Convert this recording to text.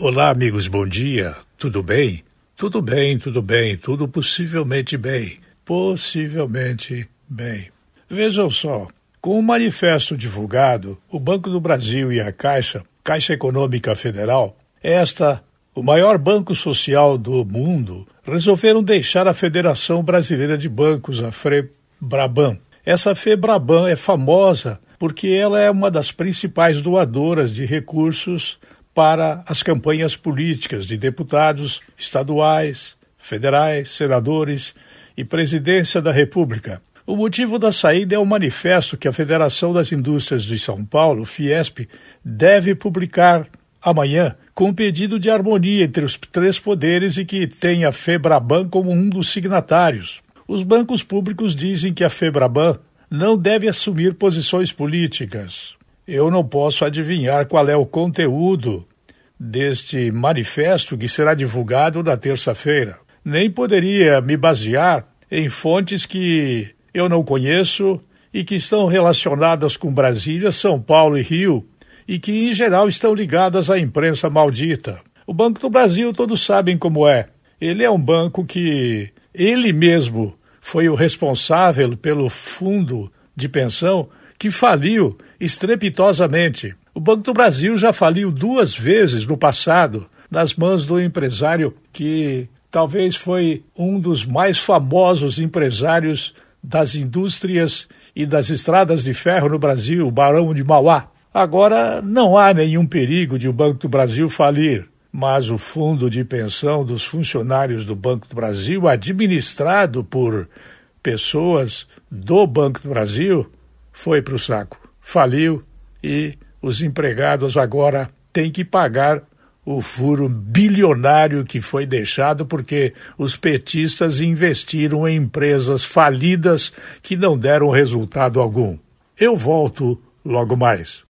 Olá, amigos, bom dia. Tudo bem? Tudo bem, tudo bem, tudo possivelmente bem. Possivelmente bem. Vejam só, com o manifesto divulgado, o Banco do Brasil e a Caixa, Caixa Econômica Federal, esta, o maior banco social do mundo, resolveram deixar a Federação Brasileira de Bancos, a FEBRABAN. Essa FEBRABAN é famosa porque ela é uma das principais doadoras de recursos para as campanhas políticas de deputados estaduais, federais, senadores e presidência da República. O motivo da saída é o manifesto que a Federação das Indústrias de São Paulo, Fiesp, deve publicar amanhã, com um pedido de harmonia entre os três poderes e que tem a Febraban como um dos signatários. Os bancos públicos dizem que a Febraban não deve assumir posições políticas. Eu não posso adivinhar qual é o conteúdo deste manifesto que será divulgado na terça-feira. Nem poderia me basear em fontes que eu não conheço e que estão relacionadas com Brasília, São Paulo e Rio e que, em geral, estão ligadas à imprensa maldita. O Banco do Brasil todos sabem como é. Ele é um banco que ele mesmo foi o responsável pelo fundo de pensão que faliu estrepitosamente. O Banco do Brasil já faliu duas vezes no passado, nas mãos do empresário que talvez foi um dos mais famosos empresários das indústrias e das estradas de ferro no Brasil, o Barão de Mauá. Agora não há nenhum perigo de o Banco do Brasil falir, mas o fundo de pensão dos funcionários do Banco do Brasil, administrado por pessoas do Banco do Brasil, foi para o saco faliu e os empregados agora têm que pagar o furo bilionário que foi deixado porque os petistas investiram em empresas falidas que não deram resultado algum. Eu volto logo mais.